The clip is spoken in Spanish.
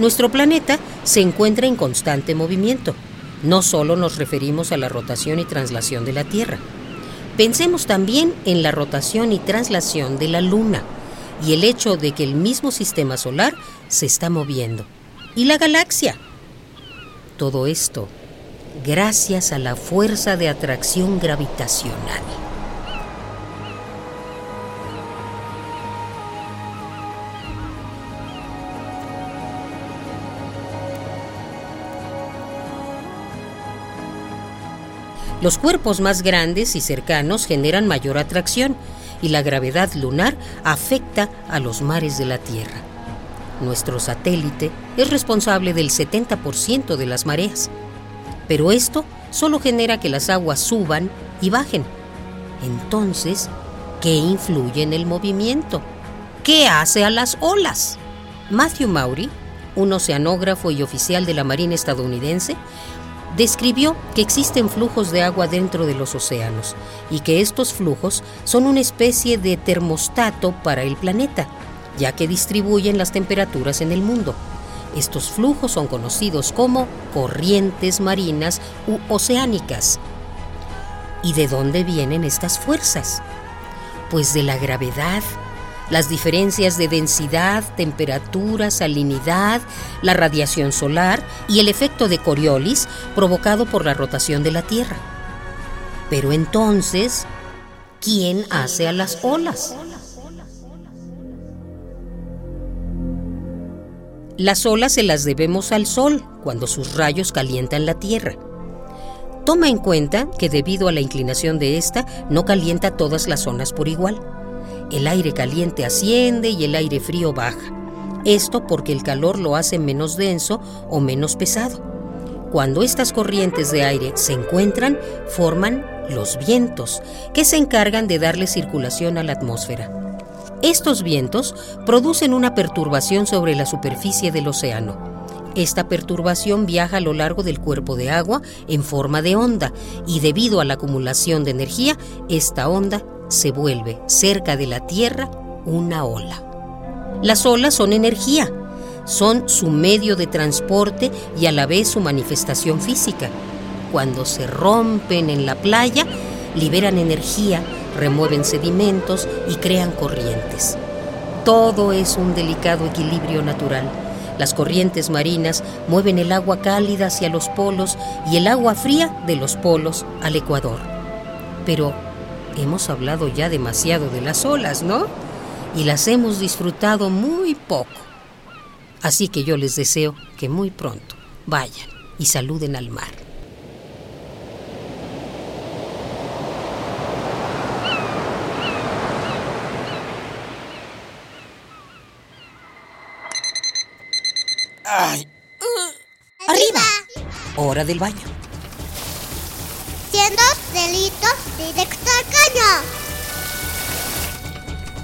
Nuestro planeta se encuentra en constante movimiento. No solo nos referimos a la rotación y traslación de la Tierra. Pensemos también en la rotación y traslación de la Luna y el hecho de que el mismo sistema solar se está moviendo. ¿Y la galaxia? Todo esto gracias a la fuerza de atracción gravitacional. Los cuerpos más grandes y cercanos generan mayor atracción y la gravedad lunar afecta a los mares de la Tierra. Nuestro satélite es responsable del 70% de las mareas, pero esto solo genera que las aguas suban y bajen. Entonces, ¿qué influye en el movimiento? ¿Qué hace a las olas? Matthew Maury, un oceanógrafo y oficial de la Marina estadounidense, describió que existen flujos de agua dentro de los océanos y que estos flujos son una especie de termostato para el planeta, ya que distribuyen las temperaturas en el mundo. Estos flujos son conocidos como corrientes marinas u oceánicas. ¿Y de dónde vienen estas fuerzas? Pues de la gravedad, las diferencias de densidad, temperatura, salinidad, la radiación solar y el efecto de Coriolis provocado por la rotación de la Tierra. Pero entonces, ¿quién hace a las olas? Las olas se las debemos al Sol cuando sus rayos calientan la Tierra. Toma en cuenta que debido a la inclinación de esta no calienta todas las zonas por igual. El aire caliente asciende y el aire frío baja. Esto porque el calor lo hace menos denso o menos pesado. Cuando estas corrientes de aire se encuentran, forman los vientos, que se encargan de darle circulación a la atmósfera. Estos vientos producen una perturbación sobre la superficie del océano. Esta perturbación viaja a lo largo del cuerpo de agua en forma de onda y debido a la acumulación de energía, esta onda se vuelve cerca de la Tierra una ola. Las olas son energía, son su medio de transporte y a la vez su manifestación física. Cuando se rompen en la playa, liberan energía, remueven sedimentos y crean corrientes. Todo es un delicado equilibrio natural. Las corrientes marinas mueven el agua cálida hacia los polos y el agua fría de los polos al Ecuador. Pero hemos hablado ya demasiado de las olas, ¿no? Y las hemos disfrutado muy poco. Así que yo les deseo que muy pronto vayan y saluden al mar. Ay. ¡Arriba! Hora del baño. Siendo delitos directo.